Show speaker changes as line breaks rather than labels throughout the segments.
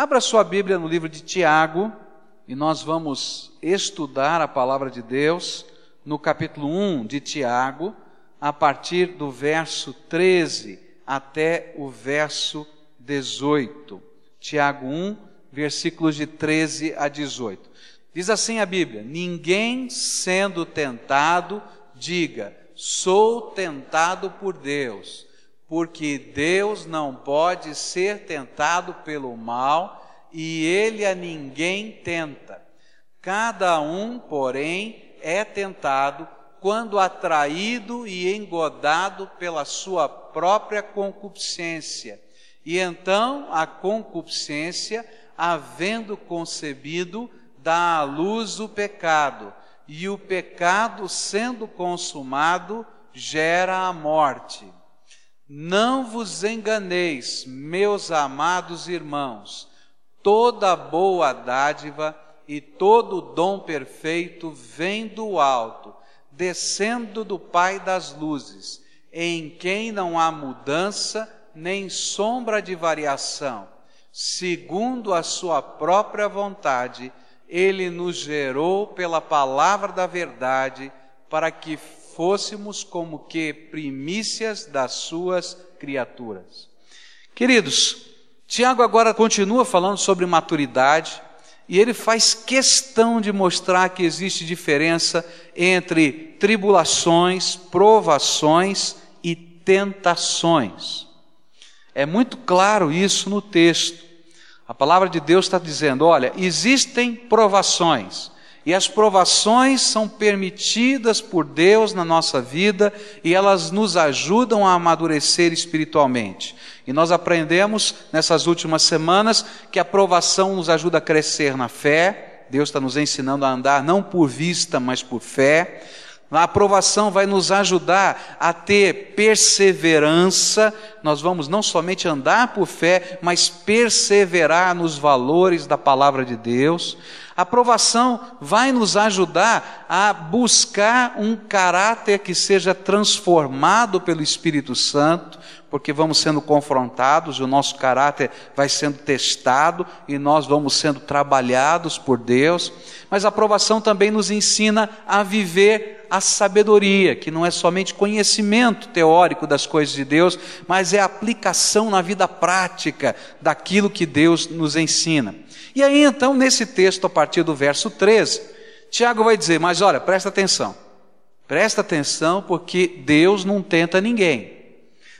Abra sua Bíblia no livro de Tiago e nós vamos estudar a palavra de Deus no capítulo 1 de Tiago, a partir do verso 13 até o verso 18. Tiago 1, versículos de 13 a 18. Diz assim a Bíblia: Ninguém sendo tentado, diga, sou tentado por Deus, porque Deus não pode ser tentado pelo mal e ele a ninguém tenta. Cada um, porém, é tentado quando atraído e engodado pela sua própria concupiscência. E então a concupiscência, havendo concebido, dá à luz o pecado, e o pecado, sendo consumado, gera a morte. Não vos enganeis, meus amados irmãos, toda boa dádiva e todo dom perfeito vem do alto, descendo do Pai das luzes, em quem não há mudança nem sombra de variação. Segundo a sua própria vontade, ele nos gerou pela palavra da verdade, para que fôssemos como que primícias das suas criaturas. Queridos, Tiago agora continua falando sobre maturidade e ele faz questão de mostrar que existe diferença entre tribulações, provações e tentações. É muito claro isso no texto. A palavra de Deus está dizendo: olha, existem provações, e as provações são permitidas por Deus na nossa vida e elas nos ajudam a amadurecer espiritualmente. E nós aprendemos nessas últimas semanas que a provação nos ajuda a crescer na fé. Deus está nos ensinando a andar não por vista, mas por fé. A aprovação vai nos ajudar a ter perseverança. Nós vamos não somente andar por fé, mas perseverar nos valores da palavra de Deus. A aprovação vai nos ajudar a buscar um caráter que seja transformado pelo Espírito Santo, porque vamos sendo confrontados, o nosso caráter vai sendo testado e nós vamos sendo trabalhados por Deus. Mas a aprovação também nos ensina a viver a sabedoria, que não é somente conhecimento teórico das coisas de Deus, mas é aplicação na vida prática daquilo que Deus nos ensina. E aí então, nesse texto, a partir do verso 13, Tiago vai dizer: Mas olha, presta atenção, presta atenção, porque Deus não tenta ninguém,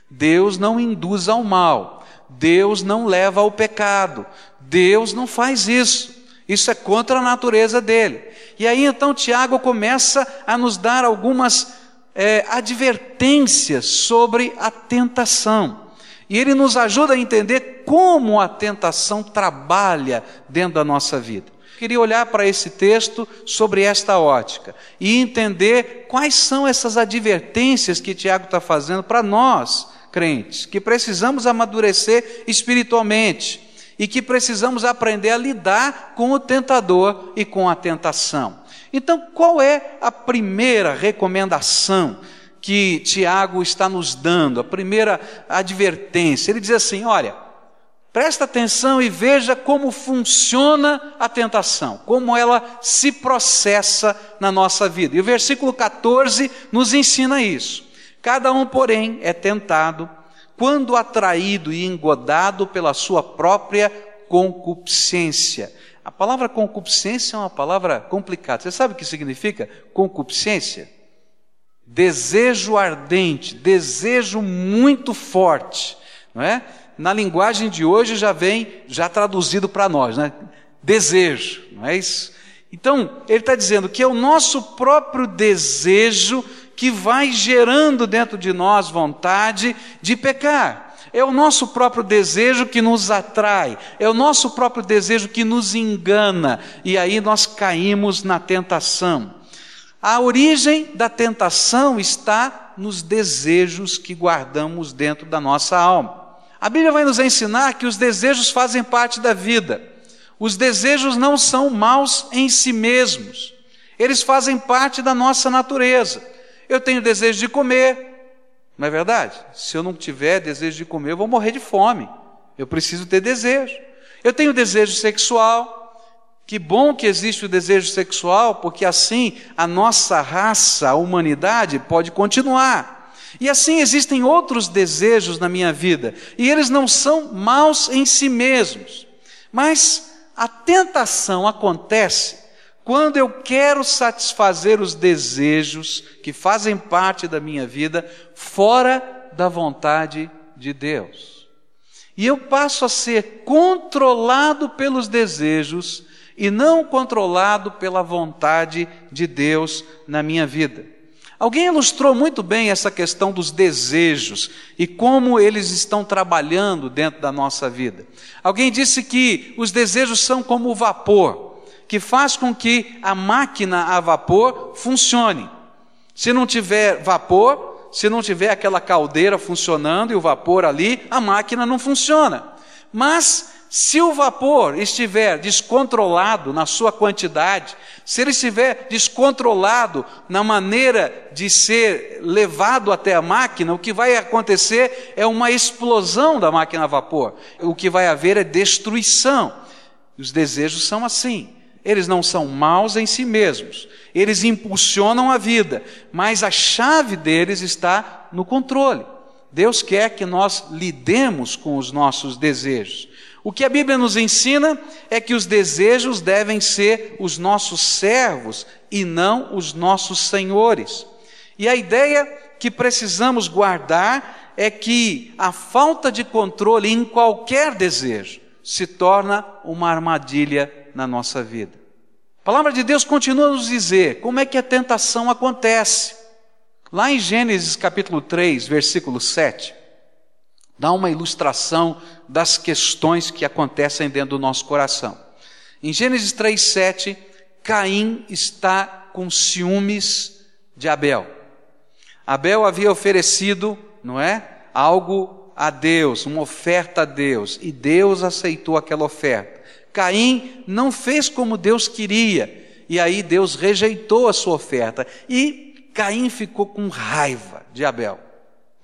Deus não induz ao mal, Deus não leva ao pecado, Deus não faz isso. Isso é contra a natureza dele. E aí então Tiago começa a nos dar algumas é, advertências sobre a tentação. E ele nos ajuda a entender como a tentação trabalha dentro da nossa vida. Queria olhar para esse texto sobre esta ótica e entender quais são essas advertências que Tiago está fazendo para nós, crentes, que precisamos amadurecer espiritualmente e que precisamos aprender a lidar com o tentador e com a tentação. Então, qual é a primeira recomendação que Tiago está nos dando, a primeira advertência. Ele diz assim: olha, presta atenção e veja como funciona a tentação, como ela se processa na nossa vida. E o versículo 14 nos ensina isso. Cada um, porém, é tentado quando atraído e engodado pela sua própria concupiscência. A palavra concupiscência é uma palavra complicada. Você sabe o que significa concupiscência? Desejo ardente, desejo muito forte, não é? Na linguagem de hoje já vem já traduzido para nós, né? Desejo, não é isso? Então, ele está dizendo que é o nosso próprio desejo que vai gerando dentro de nós vontade de pecar. É o nosso próprio desejo que nos atrai, é o nosso próprio desejo que nos engana, e aí nós caímos na tentação. A origem da tentação está nos desejos que guardamos dentro da nossa alma. A Bíblia vai nos ensinar que os desejos fazem parte da vida. Os desejos não são maus em si mesmos. Eles fazem parte da nossa natureza. Eu tenho desejo de comer, não é verdade? Se eu não tiver desejo de comer, eu vou morrer de fome. Eu preciso ter desejo. Eu tenho desejo sexual. Que bom que existe o desejo sexual, porque assim a nossa raça, a humanidade, pode continuar. E assim existem outros desejos na minha vida, e eles não são maus em si mesmos. Mas a tentação acontece quando eu quero satisfazer os desejos que fazem parte da minha vida fora da vontade de Deus. E eu passo a ser controlado pelos desejos e não controlado pela vontade de Deus na minha vida. Alguém ilustrou muito bem essa questão dos desejos e como eles estão trabalhando dentro da nossa vida. Alguém disse que os desejos são como o vapor que faz com que a máquina a vapor funcione. Se não tiver vapor, se não tiver aquela caldeira funcionando e o vapor ali, a máquina não funciona. Mas se o vapor estiver descontrolado na sua quantidade, se ele estiver descontrolado na maneira de ser levado até a máquina, o que vai acontecer é uma explosão da máquina a vapor. O que vai haver é destruição. Os desejos são assim. Eles não são maus em si mesmos, eles impulsionam a vida, mas a chave deles está no controle. Deus quer que nós lidemos com os nossos desejos. O que a Bíblia nos ensina é que os desejos devem ser os nossos servos e não os nossos senhores. E a ideia que precisamos guardar é que a falta de controle em qualquer desejo se torna uma armadilha na nossa vida. A palavra de Deus continua a nos dizer como é que a tentação acontece. Lá em Gênesis capítulo 3, versículo 7, dá uma ilustração das questões que acontecem dentro do nosso coração. Em Gênesis 3, 7, Caim está com ciúmes de Abel. Abel havia oferecido, não é? Algo a Deus, uma oferta a Deus, e Deus aceitou aquela oferta. Caim não fez como Deus queria, e aí Deus rejeitou a sua oferta. E Caim ficou com raiva de Abel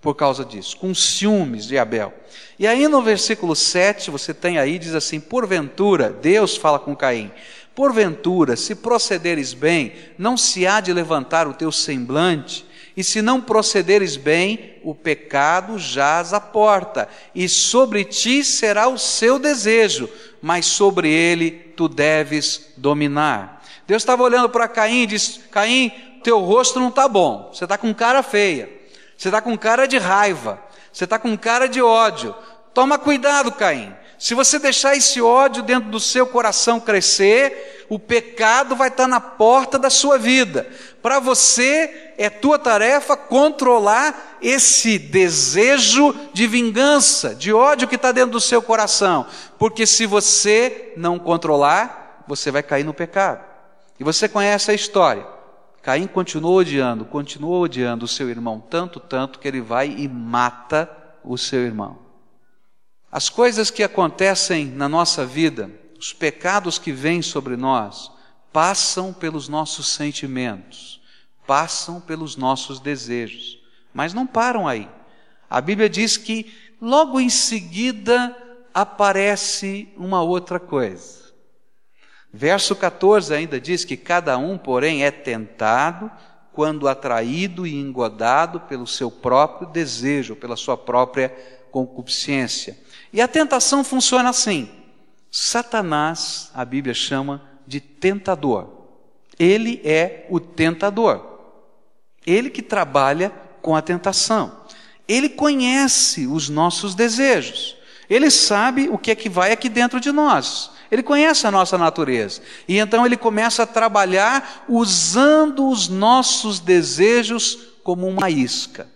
por causa disso, com ciúmes de Abel. E aí no versículo 7, você tem aí, diz assim: Porventura, Deus fala com Caim, porventura, se procederes bem, não se há de levantar o teu semblante, e se não procederes bem, o pecado jaz à porta, e sobre ti será o seu desejo, mas sobre ele tu deves dominar. Deus estava olhando para Caim e disse: Caim, teu rosto não está bom, você está com cara feia, você está com cara de raiva, você está com cara de ódio. Toma cuidado, Caim. Se você deixar esse ódio dentro do seu coração crescer, o pecado vai estar na porta da sua vida. Para você, é tua tarefa controlar esse desejo de vingança, de ódio que está dentro do seu coração. Porque se você não controlar, você vai cair no pecado. E você conhece a história. Caim continuou odiando, continuou odiando o seu irmão tanto, tanto, que ele vai e mata o seu irmão. As coisas que acontecem na nossa vida, os pecados que vêm sobre nós, passam pelos nossos sentimentos, passam pelos nossos desejos, mas não param aí. A Bíblia diz que logo em seguida aparece uma outra coisa. Verso 14 ainda diz que cada um, porém, é tentado quando atraído e engodado pelo seu próprio desejo, pela sua própria concupiscência. E a tentação funciona assim: Satanás, a Bíblia chama de tentador. Ele é o tentador. Ele que trabalha com a tentação. Ele conhece os nossos desejos. Ele sabe o que é que vai aqui dentro de nós. Ele conhece a nossa natureza. E então ele começa a trabalhar usando os nossos desejos como uma isca.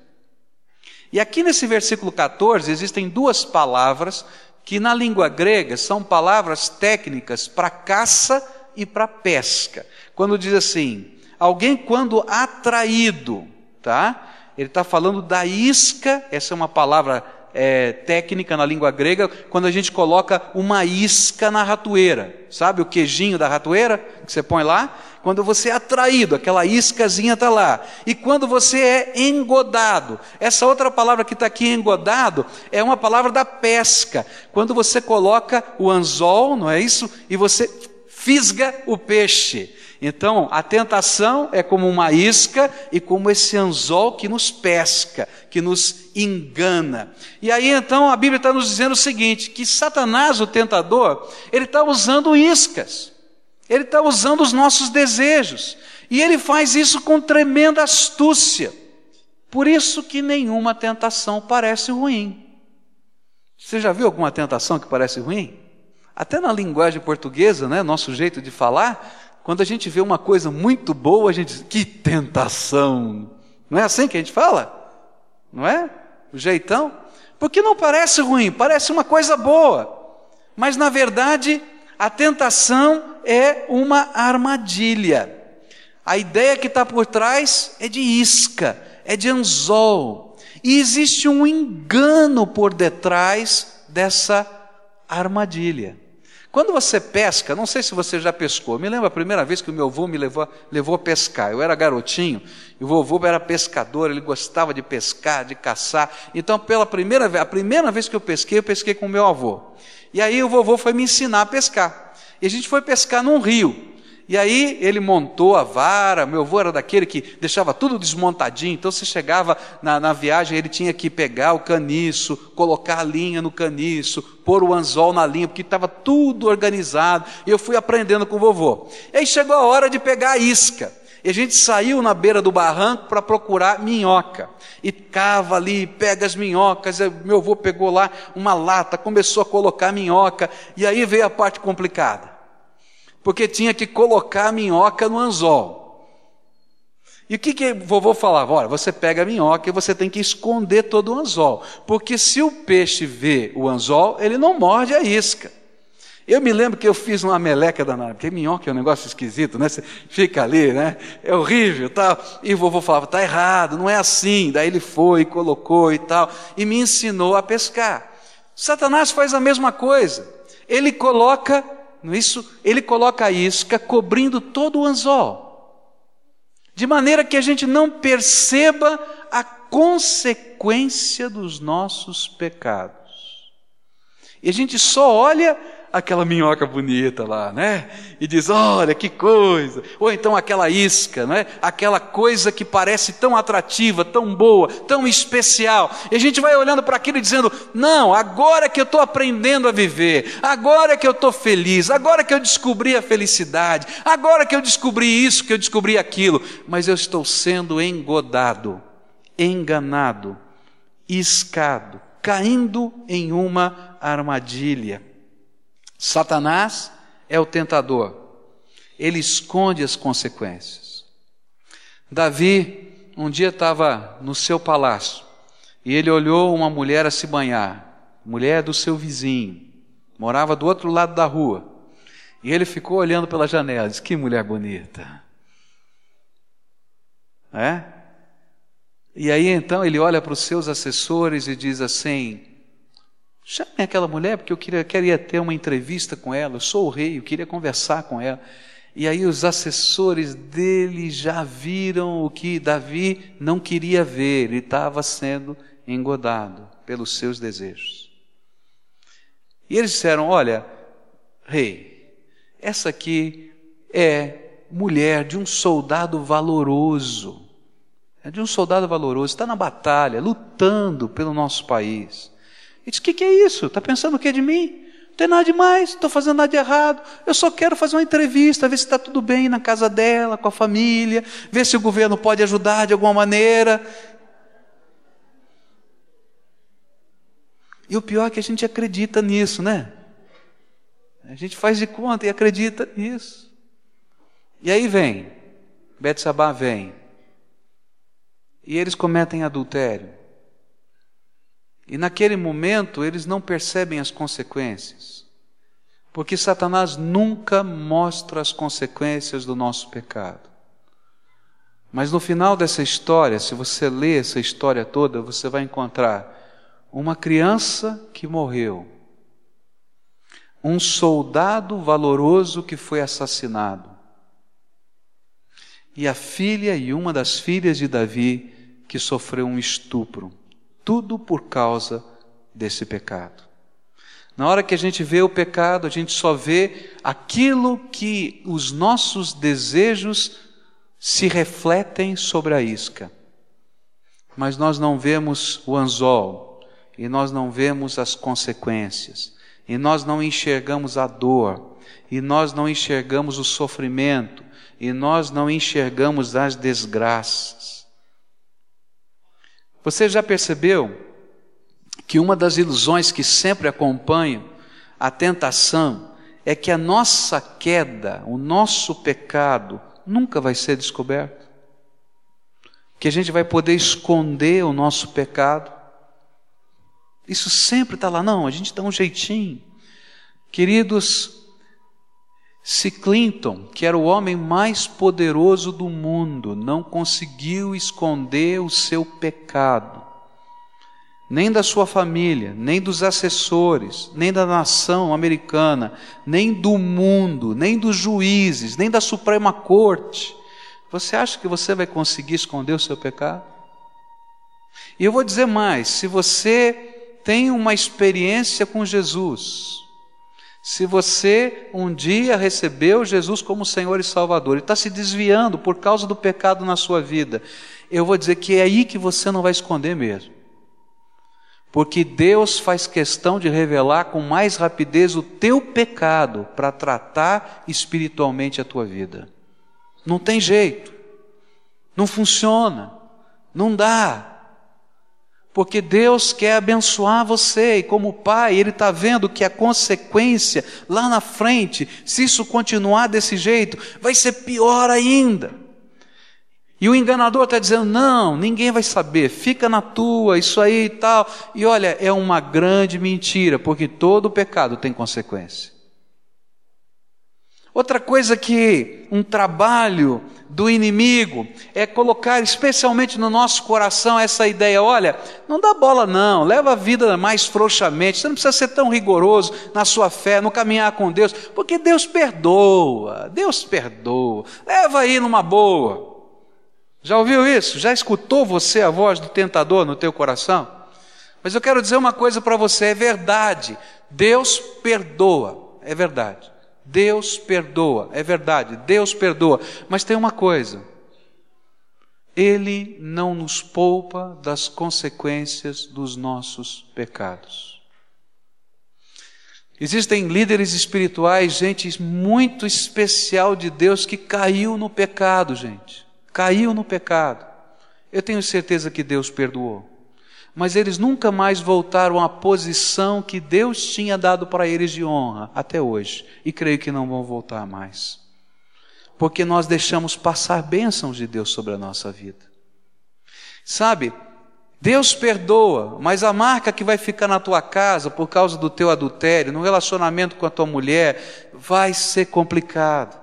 E aqui nesse versículo 14 existem duas palavras que na língua grega são palavras técnicas para caça e para pesca. Quando diz assim, alguém quando atraído, tá? Ele está falando da isca, essa é uma palavra é, técnica na língua grega, quando a gente coloca uma isca na ratoeira. Sabe o queijinho da ratoeira que você põe lá? Quando você é atraído, aquela iscazinha está lá. E quando você é engodado. Essa outra palavra que está aqui, engodado, é uma palavra da pesca. Quando você coloca o anzol, não é isso? E você fisga o peixe. Então, a tentação é como uma isca e como esse anzol que nos pesca, que nos engana. E aí então a Bíblia está nos dizendo o seguinte: que Satanás, o tentador, ele está usando iscas, ele está usando os nossos desejos, e ele faz isso com tremenda astúcia. Por isso que nenhuma tentação parece ruim. Você já viu alguma tentação que parece ruim? Até na linguagem portuguesa, né, nosso jeito de falar, quando a gente vê uma coisa muito boa, a gente diz, que tentação. Não é assim que a gente fala? Não é? O jeitão? Porque não parece ruim, parece uma coisa boa. Mas na verdade, a tentação é uma armadilha. A ideia que está por trás é de isca, é de anzol. E existe um engano por detrás dessa armadilha. Quando você pesca, não sei se você já pescou, me lembro a primeira vez que o meu avô me levou, levou a pescar. Eu era garotinho, e o vovô era pescador, ele gostava de pescar, de caçar. Então, pela primeira vez, a primeira vez que eu pesquei, eu pesquei com o meu avô. E aí o vovô foi me ensinar a pescar. E a gente foi pescar num rio. E aí ele montou a vara, meu avô era daquele que deixava tudo desmontadinho, então você chegava na, na viagem, ele tinha que pegar o caniço, colocar a linha no caniço, pôr o anzol na linha, porque estava tudo organizado, e eu fui aprendendo com o vovô. E aí chegou a hora de pegar a isca. E a gente saiu na beira do barranco para procurar minhoca. E cava ali, pega as minhocas. Meu avô pegou lá uma lata, começou a colocar minhoca. E aí veio a parte complicada porque tinha que colocar a minhoca no anzol. E o que, que vovô falava? Olha, você pega a minhoca e você tem que esconder todo o anzol, porque se o peixe vê o anzol, ele não morde a isca. Eu me lembro que eu fiz uma meleca danada, porque minhoca é um negócio esquisito, né? Você fica ali, né? É horrível, tal. E vovô falava, tá errado, não é assim. Daí ele foi, colocou e tal, e me ensinou a pescar. Satanás faz a mesma coisa. Ele coloca isso? Ele coloca a isca cobrindo todo o anzol, de maneira que a gente não perceba a consequência dos nossos pecados. E a gente só olha aquela minhoca bonita lá, né? E diz: olha que coisa. Ou então aquela isca, né? Aquela coisa que parece tão atrativa, tão boa, tão especial. E a gente vai olhando para aquilo e dizendo: não, agora que eu estou aprendendo a viver, agora que eu estou feliz, agora que eu descobri a felicidade, agora que eu descobri isso, que eu descobri aquilo, mas eu estou sendo engodado, enganado, iscado, caindo em uma armadilha. Satanás é o tentador, ele esconde as consequências. Davi um dia estava no seu palácio e ele olhou uma mulher a se banhar, mulher do seu vizinho, morava do outro lado da rua. E ele ficou olhando pela janela, disse: Que mulher bonita. É? E aí então ele olha para os seus assessores e diz assim: Chame aquela mulher, porque eu queria, queria ter uma entrevista com ela. Eu sou o rei, eu queria conversar com ela. E aí os assessores dele já viram o que Davi não queria ver, ele estava sendo engodado pelos seus desejos. E eles disseram: Olha, rei, essa aqui é mulher de um soldado valoroso. É de um soldado valoroso, está na batalha, lutando pelo nosso país. E diz: O que, que é isso? Está pensando o que de mim? Não tem nada demais, estou fazendo nada de errado. Eu só quero fazer uma entrevista, ver se está tudo bem na casa dela, com a família, ver se o governo pode ajudar de alguma maneira. E o pior é que a gente acredita nisso, né? A gente faz de conta e acredita nisso. E aí vem, Betsabá vem, e eles cometem adultério. E naquele momento eles não percebem as consequências, porque Satanás nunca mostra as consequências do nosso pecado. Mas no final dessa história, se você ler essa história toda, você vai encontrar uma criança que morreu, um soldado valoroso que foi assassinado, e a filha e uma das filhas de Davi que sofreu um estupro. Tudo por causa desse pecado. Na hora que a gente vê o pecado, a gente só vê aquilo que os nossos desejos se refletem sobre a isca. Mas nós não vemos o anzol, e nós não vemos as consequências, e nós não enxergamos a dor, e nós não enxergamos o sofrimento, e nós não enxergamos as desgraças. Você já percebeu que uma das ilusões que sempre acompanham a tentação é que a nossa queda, o nosso pecado, nunca vai ser descoberto? Que a gente vai poder esconder o nosso pecado? Isso sempre está lá, não, a gente dá um jeitinho. Queridos, se Clinton, que era o homem mais poderoso do mundo, não conseguiu esconder o seu pecado, nem da sua família, nem dos assessores, nem da nação americana, nem do mundo, nem dos juízes, nem da Suprema Corte, você acha que você vai conseguir esconder o seu pecado? E eu vou dizer mais: se você tem uma experiência com Jesus, se você um dia recebeu Jesus como Senhor e Salvador e está se desviando por causa do pecado na sua vida, eu vou dizer que é aí que você não vai esconder mesmo. Porque Deus faz questão de revelar com mais rapidez o teu pecado para tratar espiritualmente a tua vida. Não tem jeito, não funciona, não dá. Porque Deus quer abençoar você, e como pai, Ele está vendo que a consequência lá na frente, se isso continuar desse jeito, vai ser pior ainda. E o enganador está dizendo: não, ninguém vai saber, fica na tua, isso aí e tal. E olha, é uma grande mentira, porque todo pecado tem consequência. Outra coisa que um trabalho do inimigo é colocar especialmente no nosso coração essa ideia: olha, não dá bola não, leva a vida mais frouxamente, você não precisa ser tão rigoroso na sua fé, no caminhar com Deus, porque Deus perdoa, Deus perdoa, leva aí numa boa. Já ouviu isso? Já escutou você a voz do tentador no teu coração? Mas eu quero dizer uma coisa para você, é verdade, Deus perdoa, é verdade. Deus perdoa, é verdade, Deus perdoa, mas tem uma coisa: Ele não nos poupa das consequências dos nossos pecados. Existem líderes espirituais, gente muito especial de Deus que caiu no pecado, gente. Caiu no pecado. Eu tenho certeza que Deus perdoou mas eles nunca mais voltaram à posição que Deus tinha dado para eles de honra até hoje, e creio que não vão voltar mais. Porque nós deixamos passar bênçãos de Deus sobre a nossa vida. Sabe, Deus perdoa, mas a marca que vai ficar na tua casa por causa do teu adultério, no relacionamento com a tua mulher, vai ser complicado.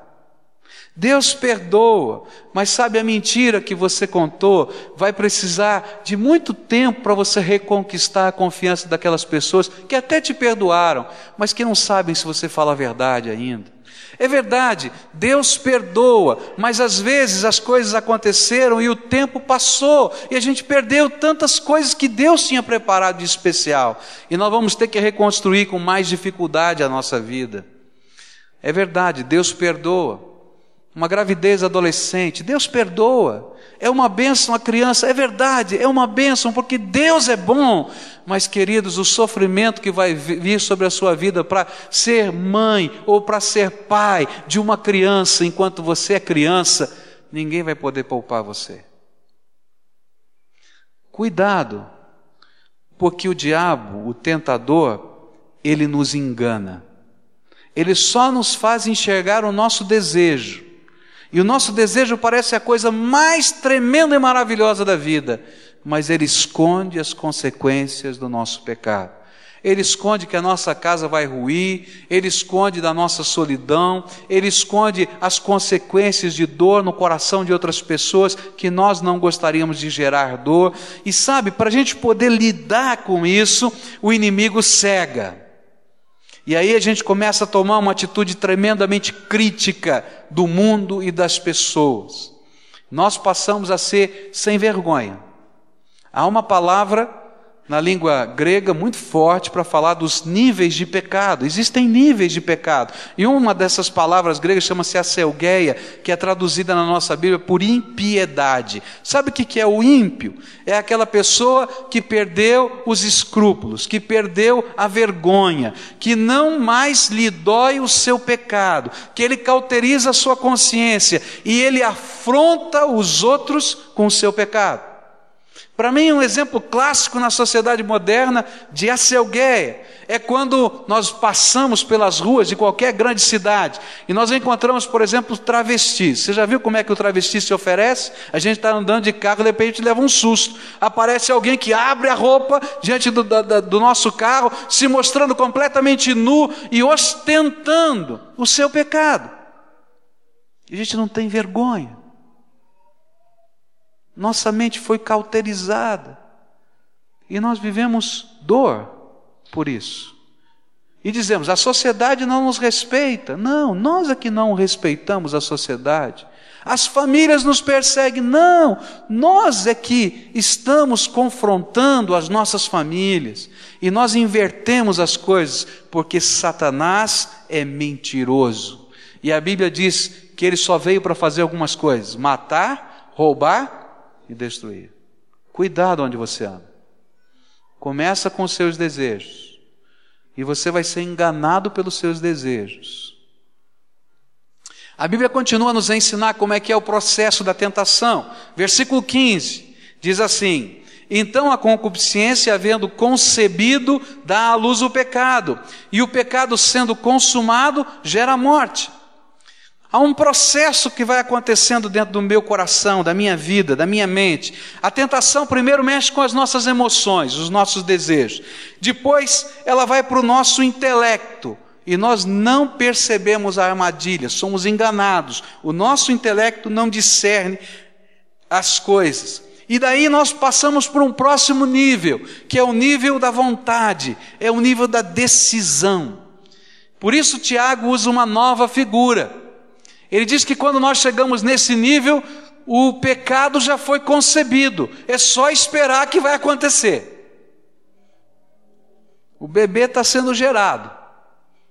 Deus perdoa, mas sabe a mentira que você contou vai precisar de muito tempo para você reconquistar a confiança daquelas pessoas que até te perdoaram, mas que não sabem se você fala a verdade ainda. É verdade, Deus perdoa, mas às vezes as coisas aconteceram e o tempo passou e a gente perdeu tantas coisas que Deus tinha preparado de especial e nós vamos ter que reconstruir com mais dificuldade a nossa vida. É verdade, Deus perdoa, uma gravidez adolescente, Deus perdoa. É uma bênção a criança, é verdade, é uma bênção, porque Deus é bom. Mas, queridos, o sofrimento que vai vir sobre a sua vida para ser mãe ou para ser pai de uma criança, enquanto você é criança, ninguém vai poder poupar você. Cuidado, porque o diabo, o tentador, ele nos engana. Ele só nos faz enxergar o nosso desejo e o nosso desejo parece a coisa mais tremenda e maravilhosa da vida, mas ele esconde as consequências do nosso pecado. Ele esconde que a nossa casa vai ruir, ele esconde da nossa solidão, ele esconde as consequências de dor no coração de outras pessoas que nós não gostaríamos de gerar dor. E sabe, para a gente poder lidar com isso, o inimigo cega. E aí a gente começa a tomar uma atitude tremendamente crítica do mundo e das pessoas. nós passamos a ser sem vergonha. Há uma palavra na língua grega muito forte para falar dos níveis de pecado. Existem níveis de pecado. E uma dessas palavras gregas chama-se acelgueia, que é traduzida na nossa Bíblia por impiedade. Sabe o que é o ímpio? É aquela pessoa que perdeu os escrúpulos, que perdeu a vergonha, que não mais lhe dói o seu pecado, que ele cauteriza a sua consciência e ele afronta os outros com o seu pecado. Para mim, um exemplo clássico na sociedade moderna de acelgueia é quando nós passamos pelas ruas de qualquer grande cidade e nós encontramos, por exemplo, travestis. Você já viu como é que o travesti se oferece? A gente está andando de carro, de repente leva um susto. Aparece alguém que abre a roupa diante do, do, do nosso carro, se mostrando completamente nu e ostentando o seu pecado. E a gente não tem vergonha. Nossa mente foi cauterizada. E nós vivemos dor por isso. E dizemos, a sociedade não nos respeita. Não, nós é que não respeitamos a sociedade. As famílias nos perseguem. Não, nós é que estamos confrontando as nossas famílias. E nós invertemos as coisas, porque Satanás é mentiroso. E a Bíblia diz que ele só veio para fazer algumas coisas: matar, roubar e destruir. Cuidado onde você anda. Começa com os seus desejos. E você vai ser enganado pelos seus desejos. A Bíblia continua a nos ensinar como é que é o processo da tentação. Versículo 15 diz assim: Então a concupiscência, havendo concebido, dá à luz o pecado, e o pecado sendo consumado, gera morte. Há um processo que vai acontecendo dentro do meu coração, da minha vida, da minha mente. A tentação primeiro mexe com as nossas emoções, os nossos desejos. Depois ela vai para o nosso intelecto. E nós não percebemos a armadilha, somos enganados. O nosso intelecto não discerne as coisas. E daí nós passamos para um próximo nível, que é o nível da vontade, é o nível da decisão. Por isso, Tiago usa uma nova figura. Ele diz que quando nós chegamos nesse nível, o pecado já foi concebido, é só esperar que vai acontecer. O bebê está sendo gerado,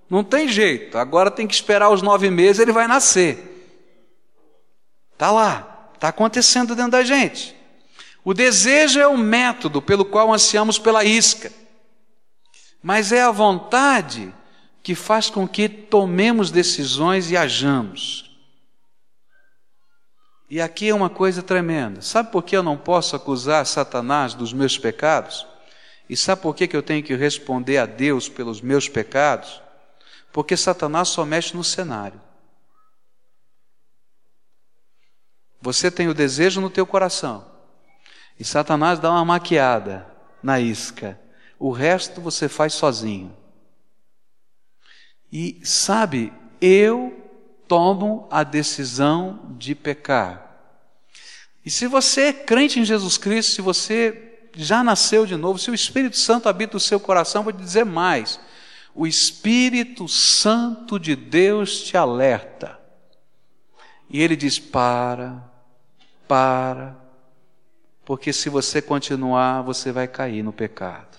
não tem jeito, agora tem que esperar os nove meses, ele vai nascer. Está lá, está acontecendo dentro da gente. O desejo é o método pelo qual ansiamos pela isca, mas é a vontade que faz com que tomemos decisões e hajamos. E aqui é uma coisa tremenda. Sabe por que eu não posso acusar Satanás dos meus pecados? E sabe por que eu tenho que responder a Deus pelos meus pecados? Porque Satanás só mexe no cenário. Você tem o desejo no teu coração. E Satanás dá uma maquiada na isca. O resto você faz sozinho. E sabe, eu tomam a decisão de pecar. E se você é crente em Jesus Cristo, se você já nasceu de novo, se o Espírito Santo habita o seu coração, vou te dizer mais: o Espírito Santo de Deus te alerta. E ele diz: para, para, porque se você continuar, você vai cair no pecado.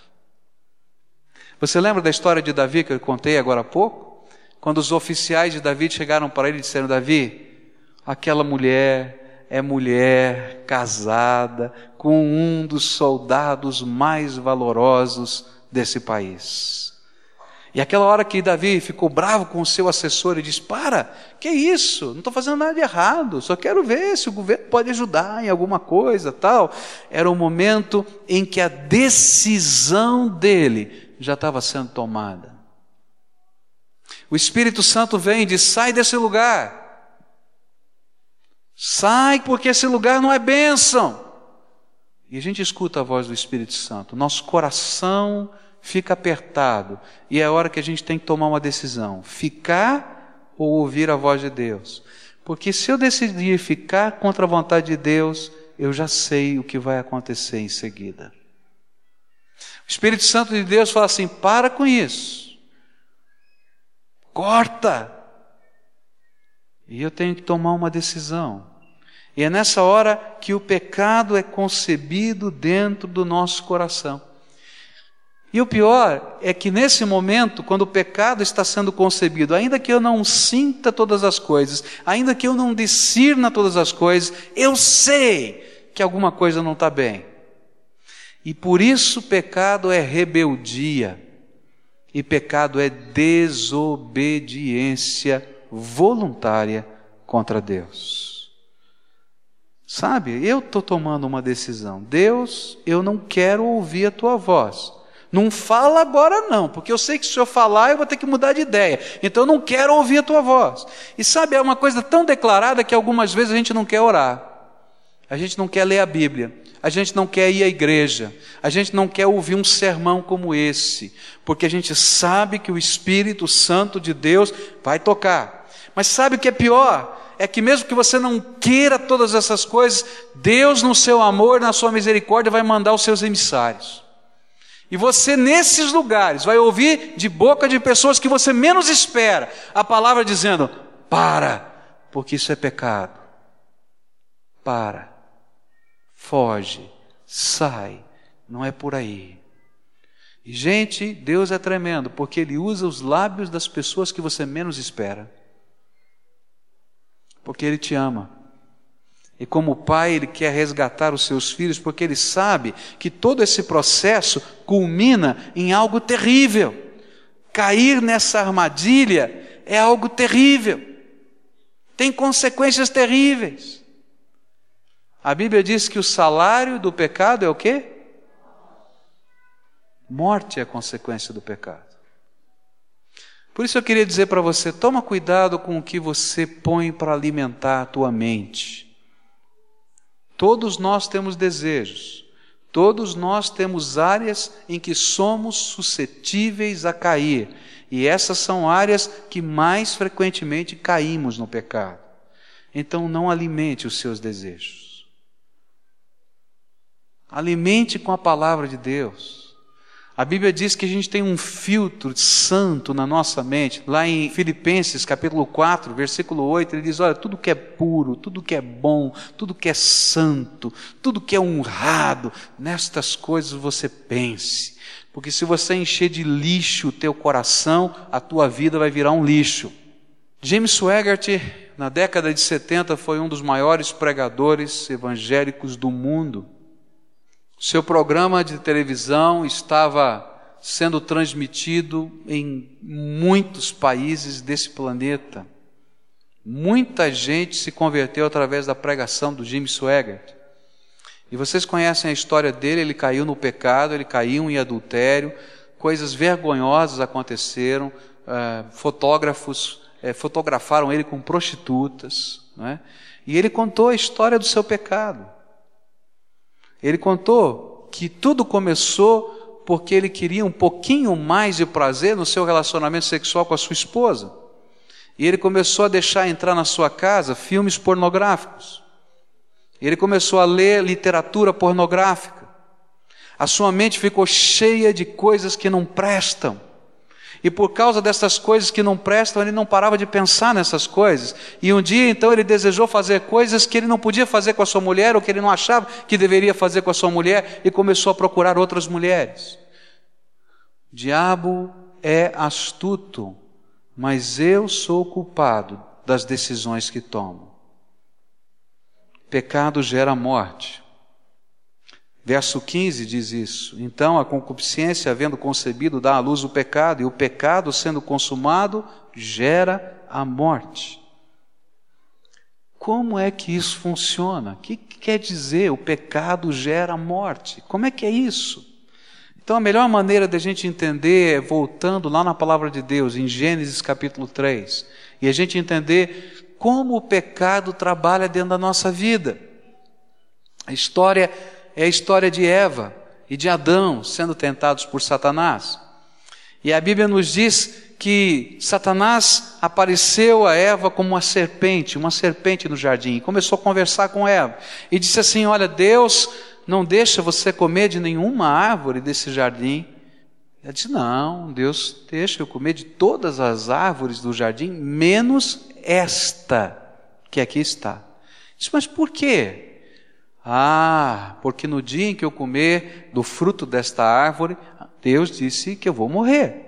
Você lembra da história de Davi que eu contei agora há pouco? Quando os oficiais de Davi chegaram para ele e disseram: Davi, aquela mulher é mulher casada com um dos soldados mais valorosos desse país. E aquela hora que Davi ficou bravo com o seu assessor e disse: Para, que isso? Não estou fazendo nada de errado, só quero ver se o governo pode ajudar em alguma coisa, tal. Era o momento em que a decisão dele já estava sendo tomada. O Espírito Santo vem e diz: sai desse lugar. Sai, porque esse lugar não é bênção. E a gente escuta a voz do Espírito Santo, nosso coração fica apertado, e é hora que a gente tem que tomar uma decisão: ficar ou ouvir a voz de Deus. Porque se eu decidir ficar contra a vontade de Deus, eu já sei o que vai acontecer em seguida. O Espírito Santo de Deus fala assim: para com isso. Corta! E eu tenho que tomar uma decisão. E é nessa hora que o pecado é concebido dentro do nosso coração. E o pior é que nesse momento, quando o pecado está sendo concebido, ainda que eu não sinta todas as coisas, ainda que eu não discirna todas as coisas, eu sei que alguma coisa não está bem. E por isso pecado é rebeldia, e pecado é desobediência voluntária contra Deus. Sabe, eu estou tomando uma decisão. Deus, eu não quero ouvir a tua voz. Não fala agora não, porque eu sei que se eu falar eu vou ter que mudar de ideia. Então eu não quero ouvir a tua voz. E sabe, é uma coisa tão declarada que algumas vezes a gente não quer orar. A gente não quer ler a Bíblia. A gente não quer ir à igreja. A gente não quer ouvir um sermão como esse, porque a gente sabe que o Espírito Santo de Deus vai tocar. Mas sabe o que é pior? É que mesmo que você não queira todas essas coisas, Deus, no seu amor, na sua misericórdia, vai mandar os seus emissários. E você, nesses lugares, vai ouvir de boca de pessoas que você menos espera a palavra dizendo: para, porque isso é pecado. Para, foge, sai, não é por aí. E, gente, Deus é tremendo, porque Ele usa os lábios das pessoas que você menos espera. Porque Ele te ama. E como pai, ele quer resgatar os seus filhos, porque ele sabe que todo esse processo culmina em algo terrível. Cair nessa armadilha é algo terrível. Tem consequências terríveis. A Bíblia diz que o salário do pecado é o quê? Morte é a consequência do pecado. Por isso eu queria dizer para você: toma cuidado com o que você põe para alimentar a tua mente. Todos nós temos desejos, todos nós temos áreas em que somos suscetíveis a cair, e essas são áreas que mais frequentemente caímos no pecado. Então não alimente os seus desejos. Alimente com a palavra de Deus. A Bíblia diz que a gente tem um filtro santo na nossa mente. Lá em Filipenses, capítulo 4, versículo 8, ele diz: Olha, tudo que é puro, tudo que é bom, tudo que é santo, tudo que é honrado, nestas coisas você pense. Porque se você encher de lixo o teu coração, a tua vida vai virar um lixo. James Swigert, na década de 70, foi um dos maiores pregadores evangélicos do mundo. Seu programa de televisão estava sendo transmitido em muitos países desse planeta. Muita gente se converteu através da pregação do Jimmy Swaggart. E vocês conhecem a história dele, ele caiu no pecado, ele caiu em adultério, coisas vergonhosas aconteceram, uh, fotógrafos uh, fotografaram ele com prostitutas, né? e ele contou a história do seu pecado. Ele contou que tudo começou porque ele queria um pouquinho mais de prazer no seu relacionamento sexual com a sua esposa. E ele começou a deixar entrar na sua casa filmes pornográficos. Ele começou a ler literatura pornográfica. A sua mente ficou cheia de coisas que não prestam. E por causa dessas coisas que não prestam, ele não parava de pensar nessas coisas. E um dia, então, ele desejou fazer coisas que ele não podia fazer com a sua mulher, ou que ele não achava que deveria fazer com a sua mulher, e começou a procurar outras mulheres. O diabo é astuto, mas eu sou culpado das decisões que tomo. Pecado gera morte. Verso 15 diz isso. Então a concupiscência, havendo concebido, dá à luz o pecado, e o pecado, sendo consumado, gera a morte. Como é que isso funciona? O que quer dizer o pecado gera a morte? Como é que é isso? Então a melhor maneira de a gente entender é voltando lá na palavra de Deus, em Gênesis capítulo 3, e a gente entender como o pecado trabalha dentro da nossa vida. A história é a história de Eva e de Adão sendo tentados por Satanás. E a Bíblia nos diz que Satanás apareceu a Eva como uma serpente, uma serpente no jardim, e começou a conversar com Eva. E disse assim: Olha, Deus não deixa você comer de nenhuma árvore desse jardim. Ela disse: Não, Deus deixa eu comer de todas as árvores do jardim, menos esta que aqui está. Disse, mas por quê? Ah, porque no dia em que eu comer do fruto desta árvore, Deus disse que eu vou morrer.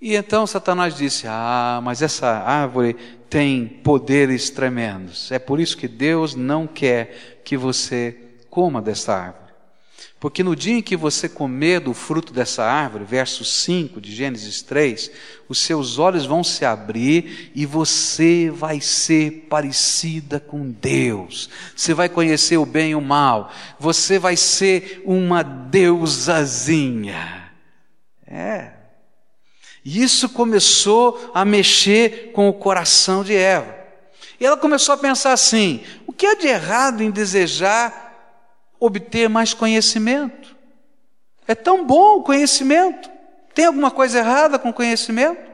E então Satanás disse: Ah, mas essa árvore tem poderes tremendos. É por isso que Deus não quer que você coma dessa árvore. Porque no dia em que você comer do fruto dessa árvore, verso 5 de Gênesis 3, os seus olhos vão se abrir e você vai ser parecida com Deus. Você vai conhecer o bem e o mal. Você vai ser uma deusazinha. É. E isso começou a mexer com o coração de Eva. E ela começou a pensar assim: o que há de errado em desejar obter mais conhecimento? É tão bom o conhecimento. Tem alguma coisa errada com o conhecimento?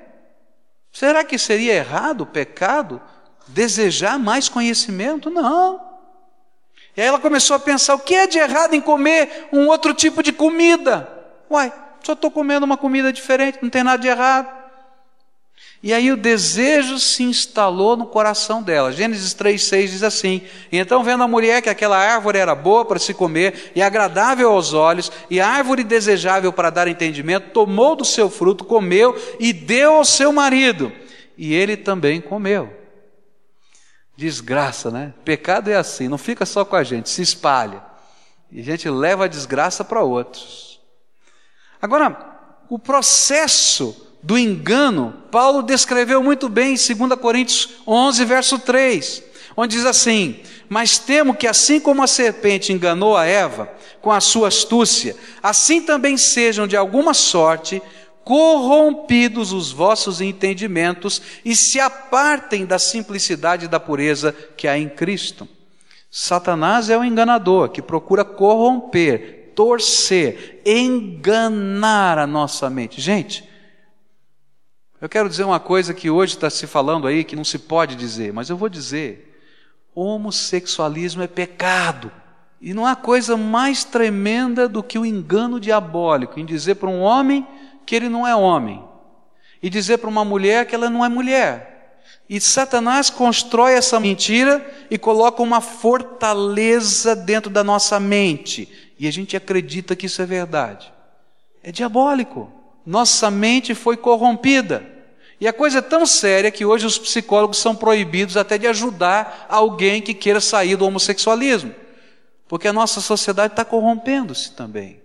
Será que seria errado, pecado, desejar mais conhecimento? Não. E aí ela começou a pensar: o que é de errado em comer um outro tipo de comida? Uai, só estou comendo uma comida diferente, não tem nada de errado. E aí o desejo se instalou no coração dela. Gênesis 3,6 diz assim: Então, vendo a mulher que aquela árvore era boa para se comer e agradável aos olhos, e árvore desejável para dar entendimento, tomou do seu fruto, comeu e deu ao seu marido. E ele também comeu. Desgraça, né? Pecado é assim, não fica só com a gente, se espalha. E a gente leva a desgraça para outros. Agora, o processo do engano, Paulo descreveu muito bem em 2 Coríntios 11, verso 3, onde diz assim: Mas temo que, assim como a serpente enganou a Eva com a sua astúcia, assim também sejam de alguma sorte corrompidos os vossos entendimentos e se apartem da simplicidade e da pureza que há em Cristo. Satanás é o enganador que procura corromper torcer, enganar a nossa mente. Gente, eu quero dizer uma coisa que hoje está se falando aí que não se pode dizer, mas eu vou dizer: homossexualismo é pecado. E não há coisa mais tremenda do que o engano diabólico em dizer para um homem que ele não é homem, e dizer para uma mulher que ela não é mulher. E Satanás constrói essa mentira e coloca uma fortaleza dentro da nossa mente e a gente acredita que isso é verdade. É diabólico. Nossa mente foi corrompida. E a coisa é tão séria que hoje os psicólogos são proibidos até de ajudar alguém que queira sair do homossexualismo. Porque a nossa sociedade está corrompendo-se também.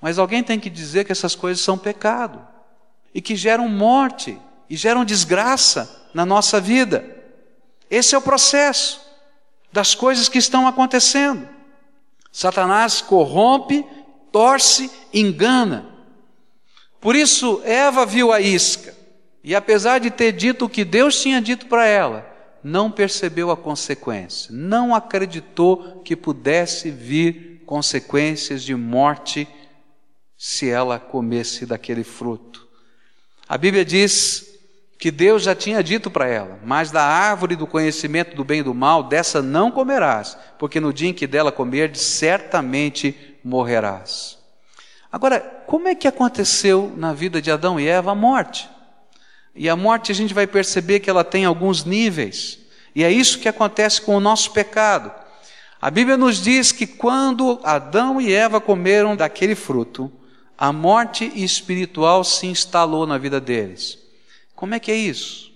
Mas alguém tem que dizer que essas coisas são pecado e que geram morte e geram desgraça na nossa vida. Esse é o processo das coisas que estão acontecendo. Satanás corrompe, torce, engana. Por isso, Eva viu a isca e, apesar de ter dito o que Deus tinha dito para ela, não percebeu a consequência, não acreditou que pudesse vir consequências de morte se ela comesse daquele fruto. A Bíblia diz que Deus já tinha dito para ela: Mas da árvore do conhecimento do bem e do mal, dessa não comerás, porque no dia em que dela comerdes, certamente morrerás. Agora, como é que aconteceu na vida de Adão e Eva a morte? E a morte a gente vai perceber que ela tem alguns níveis, e é isso que acontece com o nosso pecado. A Bíblia nos diz que quando Adão e Eva comeram daquele fruto, a morte espiritual se instalou na vida deles. Como é que é isso?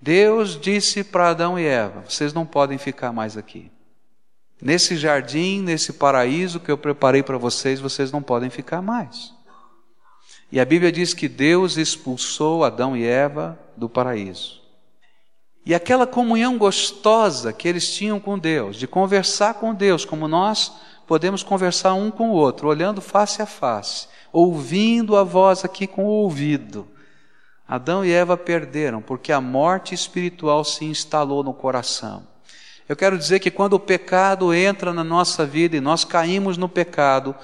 Deus disse para Adão e Eva: vocês não podem ficar mais aqui. Nesse jardim, nesse paraíso que eu preparei para vocês, vocês não podem ficar mais. E a Bíblia diz que Deus expulsou Adão e Eva do paraíso. E aquela comunhão gostosa que eles tinham com Deus, de conversar com Deus, como nós podemos conversar um com o outro, olhando face a face, ouvindo a voz aqui com o ouvido, Adão e Eva perderam porque a morte espiritual se instalou no coração. Eu quero dizer que quando o pecado entra na nossa vida e nós caímos no pecado,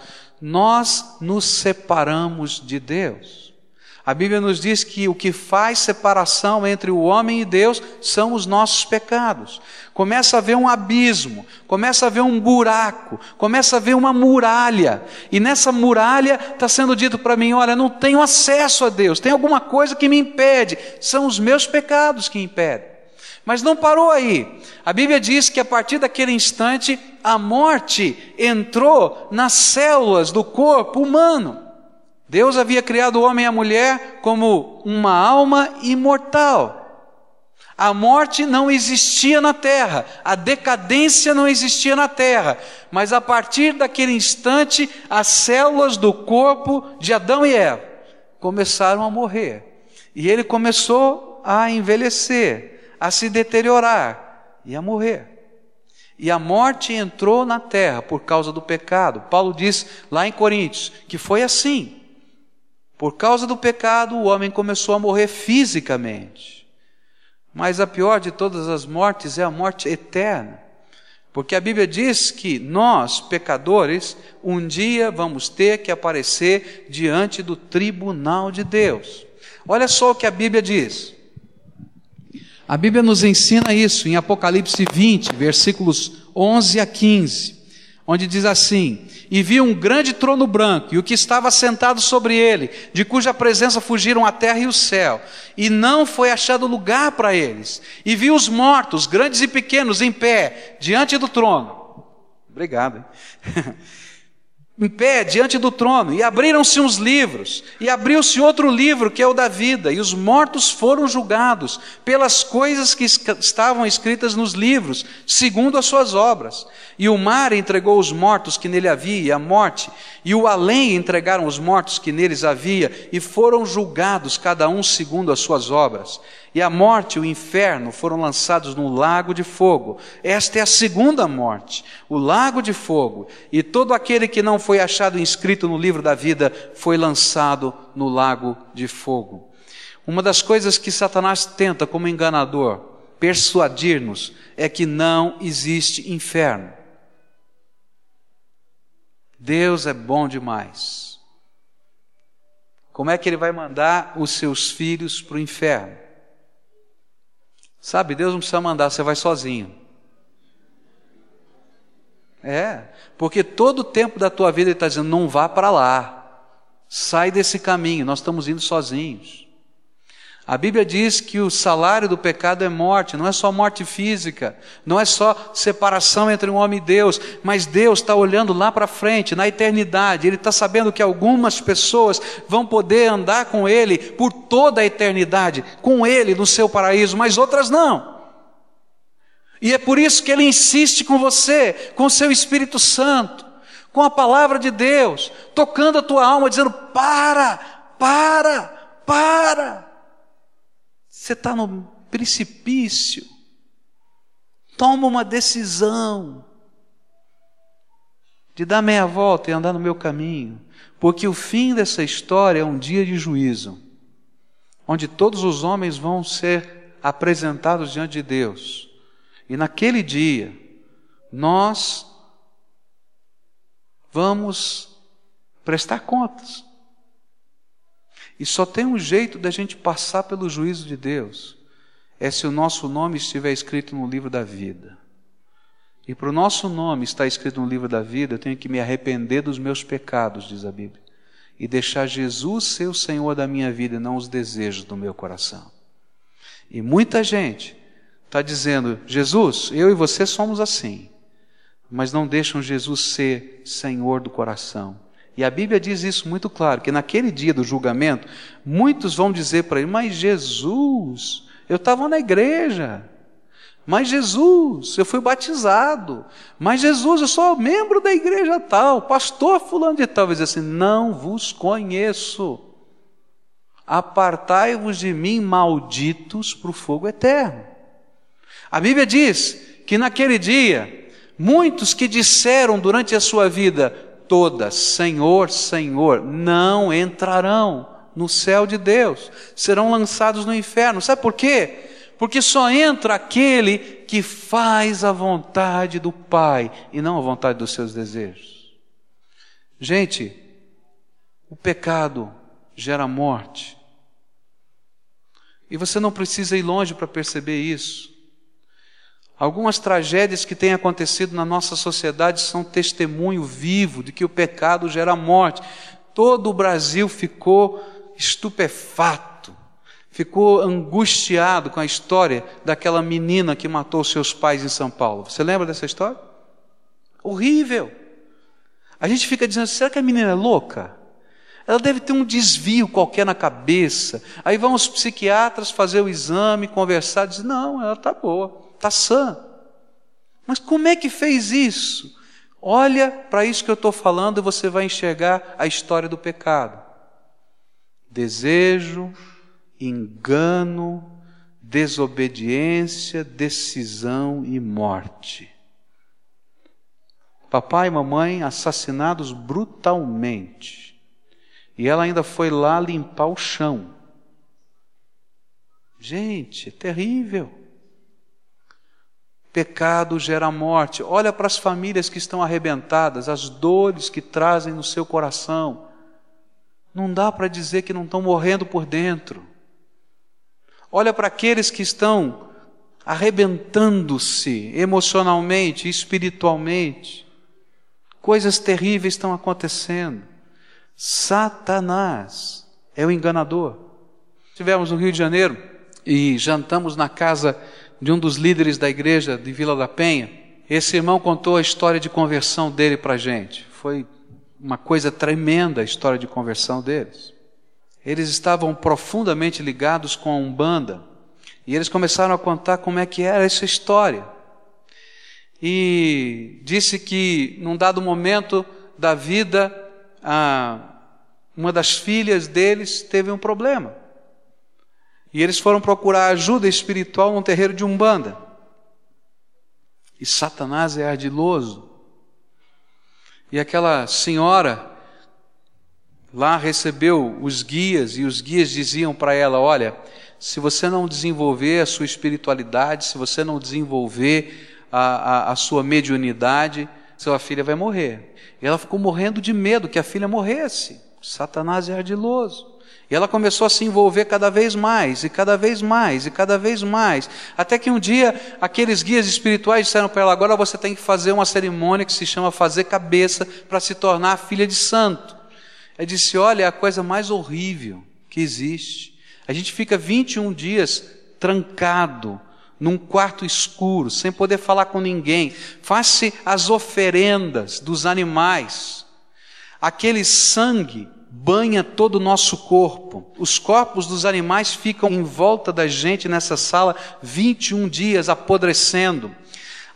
nós nos separamos de Deus. A Bíblia nos diz que o que faz separação entre o homem e Deus são os nossos pecados. Começa a haver um abismo, começa a haver um buraco, começa a haver uma muralha. E nessa muralha está sendo dito para mim: olha, não tenho acesso a Deus, tem alguma coisa que me impede. São os meus pecados que impedem. Mas não parou aí. A Bíblia diz que a partir daquele instante, a morte entrou nas células do corpo humano. Deus havia criado o homem e a mulher como uma alma imortal. A morte não existia na terra, a decadência não existia na terra, mas a partir daquele instante, as células do corpo de Adão e Eva começaram a morrer. E ele começou a envelhecer, a se deteriorar e a morrer. E a morte entrou na terra por causa do pecado. Paulo diz lá em Coríntios que foi assim. Por causa do pecado, o homem começou a morrer fisicamente. Mas a pior de todas as mortes é a morte eterna. Porque a Bíblia diz que nós, pecadores, um dia vamos ter que aparecer diante do tribunal de Deus. Olha só o que a Bíblia diz. A Bíblia nos ensina isso em Apocalipse 20, versículos 11 a 15, onde diz assim: E vi um grande trono branco, e o que estava sentado sobre ele, de cuja presença fugiram a terra e o céu, e não foi achado lugar para eles. E vi os mortos, grandes e pequenos, em pé, diante do trono. Obrigado. em pé diante do trono, e abriram-se uns livros, e abriu-se outro livro, que é o da vida, e os mortos foram julgados pelas coisas que estavam escritas nos livros, segundo as suas obras. E o mar entregou os mortos que nele havia, e a morte, e o além entregaram os mortos que neles havia, e foram julgados cada um segundo as suas obras. E a morte e o inferno foram lançados no lago de fogo. Esta é a segunda morte, o lago de fogo. E todo aquele que não foi achado inscrito no livro da vida foi lançado no lago de fogo. Uma das coisas que Satanás tenta como enganador persuadir-nos é que não existe inferno. Deus é bom demais. Como é que ele vai mandar os seus filhos para o inferno? Sabe, Deus não precisa mandar, você vai sozinho. É, porque todo o tempo da tua vida Ele está dizendo: não vá para lá, sai desse caminho, nós estamos indo sozinhos. A Bíblia diz que o salário do pecado é morte, não é só morte física, não é só separação entre um homem e Deus, mas Deus está olhando lá para frente, na eternidade, Ele está sabendo que algumas pessoas vão poder andar com Ele por toda a eternidade, com Ele no seu paraíso, mas outras não. E é por isso que Ele insiste com você, com o seu Espírito Santo, com a palavra de Deus, tocando a tua alma, dizendo: para, para, para. Você está no precipício. Toma uma decisão de dar meia volta e andar no meu caminho, porque o fim dessa história é um dia de juízo, onde todos os homens vão ser apresentados diante de Deus. E naquele dia, nós vamos prestar contas. E só tem um jeito da gente passar pelo juízo de Deus: é se o nosso nome estiver escrito no livro da vida. E para o nosso nome estar escrito no livro da vida, eu tenho que me arrepender dos meus pecados, diz a Bíblia, e deixar Jesus ser o Senhor da minha vida e não os desejos do meu coração. E muita gente está dizendo: Jesus, eu e você somos assim, mas não deixam Jesus ser Senhor do coração. E a Bíblia diz isso muito claro, que naquele dia do julgamento, muitos vão dizer para ele: Mas Jesus, eu estava na igreja. Mas Jesus, eu fui batizado. Mas Jesus, eu sou membro da igreja tal, pastor fulano de tal. Vai dizer assim: Não vos conheço. Apartai-vos de mim, malditos, para o fogo eterno. A Bíblia diz que naquele dia, muitos que disseram durante a sua vida: todas, Senhor, Senhor, não entrarão no céu de Deus, serão lançados no inferno. Sabe por quê? Porque só entra aquele que faz a vontade do Pai e não a vontade dos seus desejos. Gente, o pecado gera morte. E você não precisa ir longe para perceber isso. Algumas tragédias que têm acontecido na nossa sociedade são testemunho vivo de que o pecado gera morte. Todo o Brasil ficou estupefato, ficou angustiado com a história daquela menina que matou seus pais em São Paulo. Você lembra dessa história? Horrível. A gente fica dizendo: será que a menina é louca? Ela deve ter um desvio qualquer na cabeça. Aí vão os psiquiatras fazer o exame, conversar, dizer: não, ela está boa, está sã. Mas como é que fez isso? Olha para isso que eu estou falando e você vai enxergar a história do pecado. Desejo, engano, desobediência, decisão e morte. Papai e mamãe assassinados brutalmente. E ela ainda foi lá limpar o chão. Gente, é terrível. Pecado gera morte. Olha para as famílias que estão arrebentadas, as dores que trazem no seu coração. Não dá para dizer que não estão morrendo por dentro. Olha para aqueles que estão arrebentando-se emocionalmente, espiritualmente. Coisas terríveis estão acontecendo. Satanás é o enganador. Estivemos no Rio de Janeiro e jantamos na casa de um dos líderes da igreja de Vila da Penha. Esse irmão contou a história de conversão dele para a gente. Foi uma coisa tremenda a história de conversão deles. Eles estavam profundamente ligados com a Umbanda e eles começaram a contar como é que era essa história. E disse que num dado momento da vida, uma das filhas deles teve um problema. E eles foram procurar ajuda espiritual num terreiro de Umbanda. E Satanás é ardiloso. E aquela senhora lá recebeu os guias, e os guias diziam para ela: Olha, se você não desenvolver a sua espiritualidade, se você não desenvolver a, a, a sua mediunidade, sua filha vai morrer. E ela ficou morrendo de medo que a filha morresse. Satanás é ardiloso. E ela começou a se envolver cada vez mais, e cada vez mais, e cada vez mais. Até que um dia, aqueles guias espirituais disseram para ela: agora você tem que fazer uma cerimônia que se chama fazer cabeça para se tornar filha de santo. Ela disse: olha, é a coisa mais horrível que existe. A gente fica 21 dias trancado num quarto escuro, sem poder falar com ninguém. Faz-se as oferendas dos animais. Aquele sangue banha todo o nosso corpo. Os corpos dos animais ficam em volta da gente nessa sala 21 dias apodrecendo.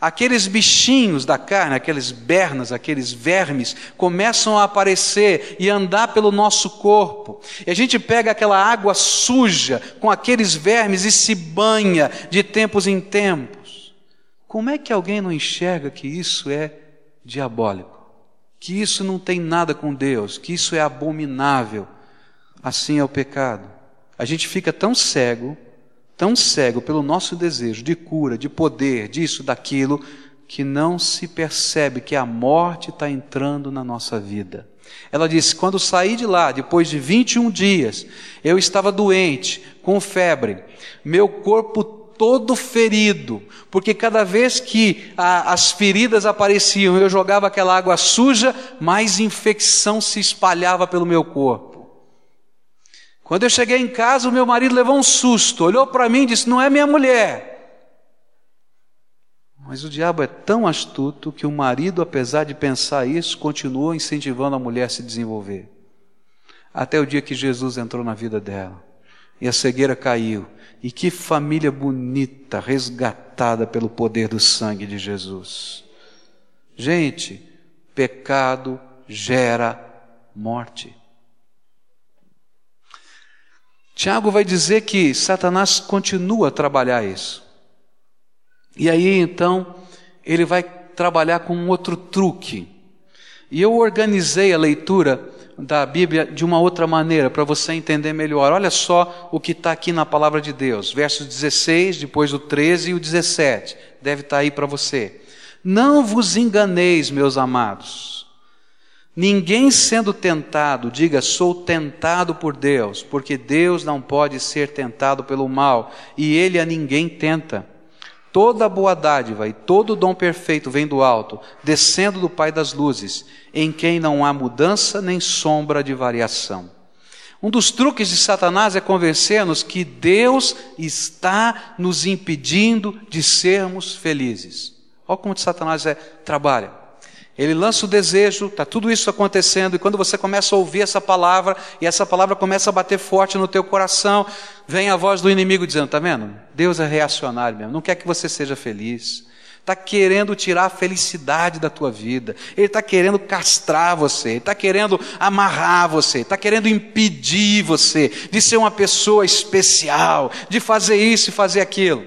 Aqueles bichinhos da carne, aqueles bernas, aqueles vermes, começam a aparecer e andar pelo nosso corpo. E a gente pega aquela água suja com aqueles vermes e se banha de tempos em tempos. Como é que alguém não enxerga que isso é diabólico? Que isso não tem nada com Deus, que isso é abominável. Assim é o pecado. A gente fica tão cego, tão cego pelo nosso desejo de cura, de poder, disso, daquilo, que não se percebe que a morte está entrando na nossa vida. Ela disse: quando saí de lá, depois de 21 dias, eu estava doente, com febre, meu corpo todo ferido, porque cada vez que a, as feridas apareciam, eu jogava aquela água suja, mais infecção se espalhava pelo meu corpo. Quando eu cheguei em casa, o meu marido levou um susto, olhou para mim e disse: Não é minha mulher. Mas o diabo é tão astuto que o marido, apesar de pensar isso, continuou incentivando a mulher a se desenvolver. Até o dia que Jesus entrou na vida dela e a cegueira caiu e que família bonita, resgatada pelo poder do sangue de Jesus. Gente, pecado gera morte. Tiago vai dizer que Satanás continua a trabalhar isso. E aí então ele vai trabalhar com um outro truque. E eu organizei a leitura da Bíblia de uma outra maneira, para você entender melhor. Olha só o que está aqui na palavra de Deus, versos 16, depois o 13 e o 17. Deve estar tá aí para você. Não vos enganeis, meus amados. Ninguém sendo tentado, diga, sou tentado por Deus, porque Deus não pode ser tentado pelo mal, e Ele a ninguém tenta. Toda boa dádiva e todo dom perfeito vem do alto, descendo do Pai das luzes, em quem não há mudança nem sombra de variação. Um dos truques de Satanás é convencer-nos que Deus está nos impedindo de sermos felizes. Olha como Satanás é, trabalha. Ele lança o desejo, está tudo isso acontecendo, e quando você começa a ouvir essa palavra, e essa palavra começa a bater forte no teu coração, vem a voz do inimigo dizendo: está vendo? Deus é reacionário mesmo, não quer que você seja feliz. Está querendo tirar a felicidade da tua vida, Ele está querendo castrar você, Ele está querendo amarrar você, está querendo impedir você de ser uma pessoa especial, de fazer isso e fazer aquilo.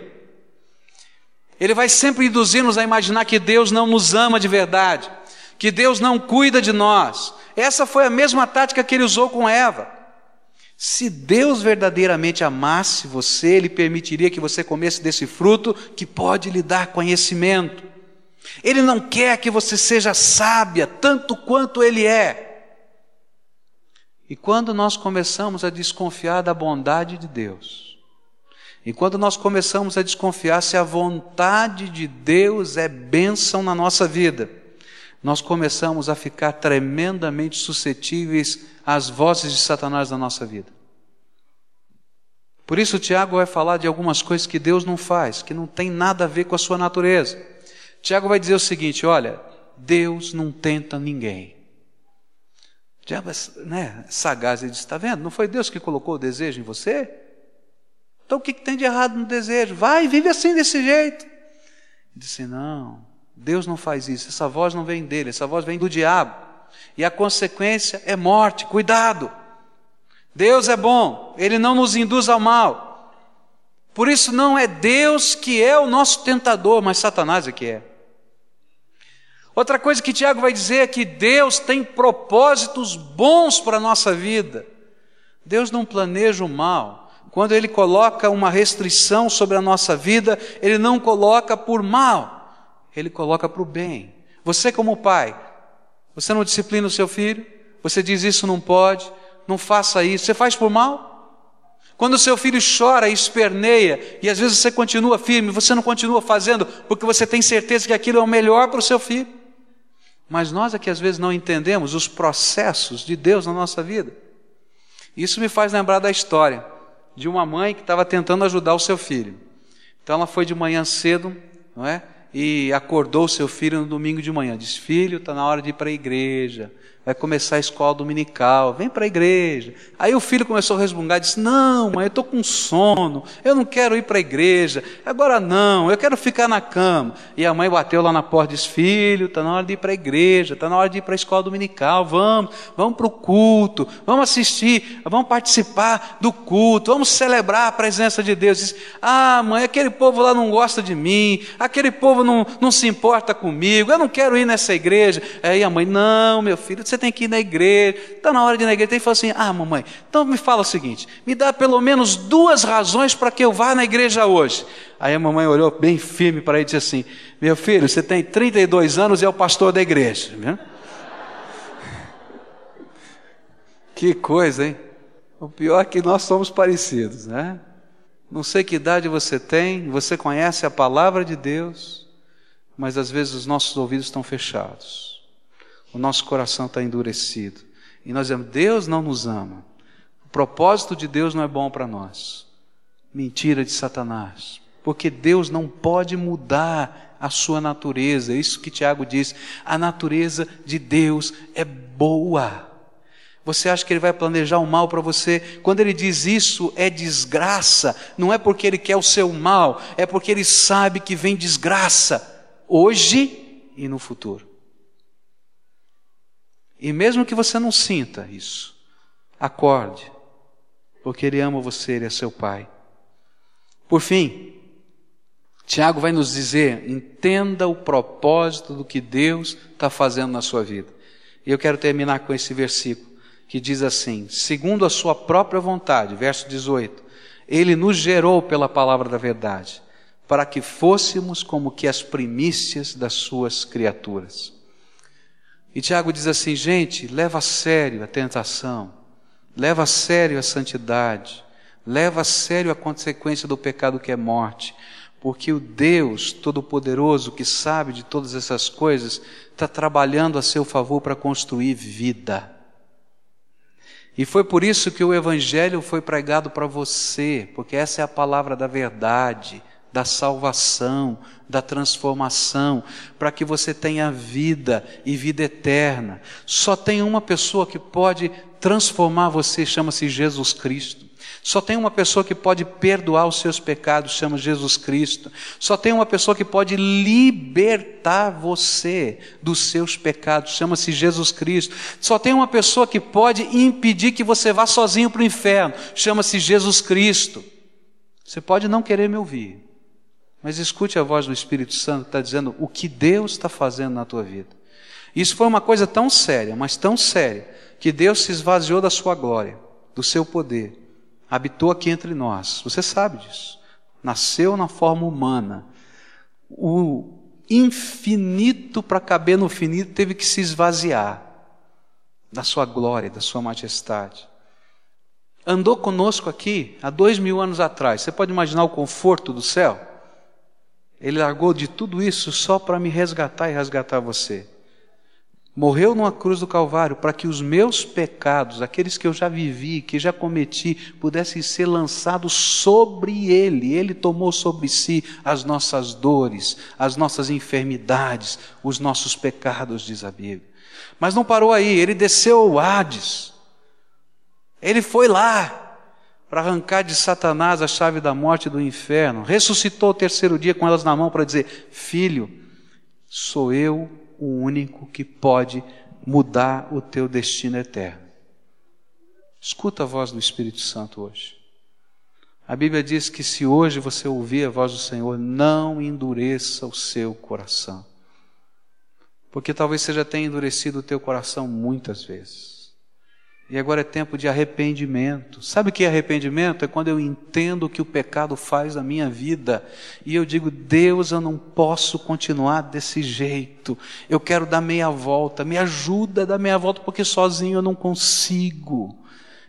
Ele vai sempre induzir-nos a imaginar que Deus não nos ama de verdade, que Deus não cuida de nós. Essa foi a mesma tática que ele usou com Eva. Se Deus verdadeiramente amasse você, Ele permitiria que você comesse desse fruto que pode lhe dar conhecimento. Ele não quer que você seja sábia tanto quanto Ele é. E quando nós começamos a desconfiar da bondade de Deus, e quando nós começamos a desconfiar se a vontade de Deus é bênção na nossa vida, nós começamos a ficar tremendamente suscetíveis às vozes de Satanás na nossa vida. Por isso, Tiago vai falar de algumas coisas que Deus não faz, que não tem nada a ver com a sua natureza. Tiago vai dizer o seguinte: olha, Deus não tenta ninguém. Tiago é né, sagaz, ele diz: está vendo? Não foi Deus que colocou o desejo em você? Então o que, que tem de errado no desejo? Vai, vive assim desse jeito. Ele disse: não, Deus não faz isso, essa voz não vem dele, essa voz vem do diabo. E a consequência é morte, cuidado. Deus é bom, ele não nos induz ao mal. Por isso não é Deus que é o nosso tentador, mas Satanás é que é. Outra coisa que Tiago vai dizer é que Deus tem propósitos bons para a nossa vida. Deus não planeja o mal. Quando Ele coloca uma restrição sobre a nossa vida, Ele não coloca por mal ele coloca para o bem. Você, como pai, você não disciplina o seu filho, você diz isso não pode, não faça isso, você faz por mal? Quando o seu filho chora e esperneia, e às vezes você continua firme, você não continua fazendo, porque você tem certeza que aquilo é o melhor para o seu filho. Mas nós é que às vezes não entendemos os processos de Deus na nossa vida. Isso me faz lembrar da história de uma mãe que estava tentando ajudar o seu filho. Então ela foi de manhã cedo, não é? E acordou seu filho no domingo de manhã. Diz: Filho, está na hora de ir para a igreja vai começar a escola dominical, vem para a igreja. Aí o filho começou a resmungar, disse: Não, mãe, eu estou com sono, eu não quero ir para a igreja, agora não, eu quero ficar na cama. E a mãe bateu lá na porta e disse: Filho, está na hora de ir para a igreja, está na hora de ir para a escola dominical, vamos, vamos para o culto, vamos assistir, vamos participar do culto, vamos celebrar a presença de Deus. Diz: Ah, mãe, aquele povo lá não gosta de mim, aquele povo não, não se importa comigo, eu não quero ir nessa igreja. Aí a mãe: Não, meu filho, você tem que ir na igreja, está na hora de ir na igreja. Ele falou assim: Ah, mamãe, então me fala o seguinte: me dá pelo menos duas razões para que eu vá na igreja hoje. Aí a mamãe olhou bem firme para ele e disse assim: Meu filho, você tem 32 anos e é o pastor da igreja. Que coisa, hein? O pior é que nós somos parecidos, né? Não sei que idade você tem, você conhece a palavra de Deus, mas às vezes os nossos ouvidos estão fechados o nosso coração está endurecido. E nós dizemos: Deus não nos ama. O propósito de Deus não é bom para nós. Mentira de Satanás. Porque Deus não pode mudar a sua natureza. É isso que Tiago diz. A natureza de Deus é boa. Você acha que ele vai planejar o mal para você? Quando ele diz isso, é desgraça. Não é porque ele quer o seu mal, é porque ele sabe que vem desgraça hoje e no futuro. E mesmo que você não sinta isso, acorde, porque Ele ama você, Ele é seu Pai. Por fim, Tiago vai nos dizer: entenda o propósito do que Deus está fazendo na sua vida. E eu quero terminar com esse versículo que diz assim: segundo a sua própria vontade, verso 18, Ele nos gerou pela palavra da verdade, para que fôssemos como que as primícias das suas criaturas. E Tiago diz assim: gente, leva a sério a tentação, leva a sério a santidade, leva a sério a consequência do pecado que é morte, porque o Deus Todo-Poderoso, que sabe de todas essas coisas, está trabalhando a seu favor para construir vida. E foi por isso que o Evangelho foi pregado para você, porque essa é a palavra da verdade, da salvação, da transformação, para que você tenha vida e vida eterna. Só tem uma pessoa que pode transformar você, chama-se Jesus Cristo. Só tem uma pessoa que pode perdoar os seus pecados, chama Jesus Cristo. Só tem uma pessoa que pode libertar você dos seus pecados, chama-se Jesus Cristo. Só tem uma pessoa que pode impedir que você vá sozinho para o inferno, chama-se Jesus Cristo. Você pode não querer me ouvir, mas escute a voz do Espírito Santo que está dizendo o que Deus está fazendo na tua vida. Isso foi uma coisa tão séria, mas tão séria, que Deus se esvaziou da sua glória, do seu poder habitou aqui entre nós. Você sabe disso. Nasceu na forma humana. O infinito para caber no finito teve que se esvaziar da sua glória, da sua majestade. Andou conosco aqui há dois mil anos atrás. Você pode imaginar o conforto do céu? Ele largou de tudo isso só para me resgatar e resgatar você morreu numa cruz do Calvário para que os meus pecados, aqueles que eu já vivi, que já cometi, pudessem ser lançados sobre Ele. Ele tomou sobre si as nossas dores, as nossas enfermidades, os nossos pecados, diz a Bíblia. Mas não parou aí, ele desceu ao Hades. Ele foi lá para arrancar de Satanás a chave da morte e do inferno. Ressuscitou o terceiro dia com elas na mão para dizer: Filho, sou eu o único que pode mudar o teu destino eterno. Escuta a voz do Espírito Santo hoje. A Bíblia diz que se hoje você ouvir a voz do Senhor, não endureça o seu coração. Porque talvez você já tenha endurecido o teu coração muitas vezes. E agora é tempo de arrependimento. Sabe o que é arrependimento? É quando eu entendo o que o pecado faz na minha vida e eu digo: Deus, eu não posso continuar desse jeito. Eu quero dar meia volta. Me ajuda a dar meia volta porque sozinho eu não consigo.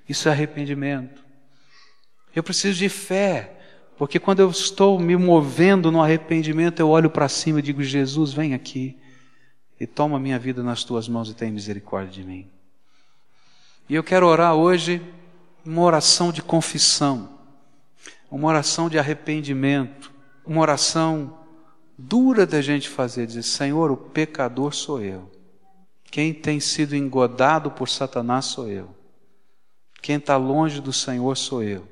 Isso é arrependimento. Eu preciso de fé. Porque quando eu estou me movendo no arrependimento, eu olho para cima e digo: Jesus, vem aqui e toma minha vida nas tuas mãos e tem misericórdia de mim. E eu quero orar hoje uma oração de confissão, uma oração de arrependimento, uma oração dura da gente fazer, dizer: Senhor, o pecador sou eu. Quem tem sido engodado por Satanás sou eu. Quem está longe do Senhor sou eu.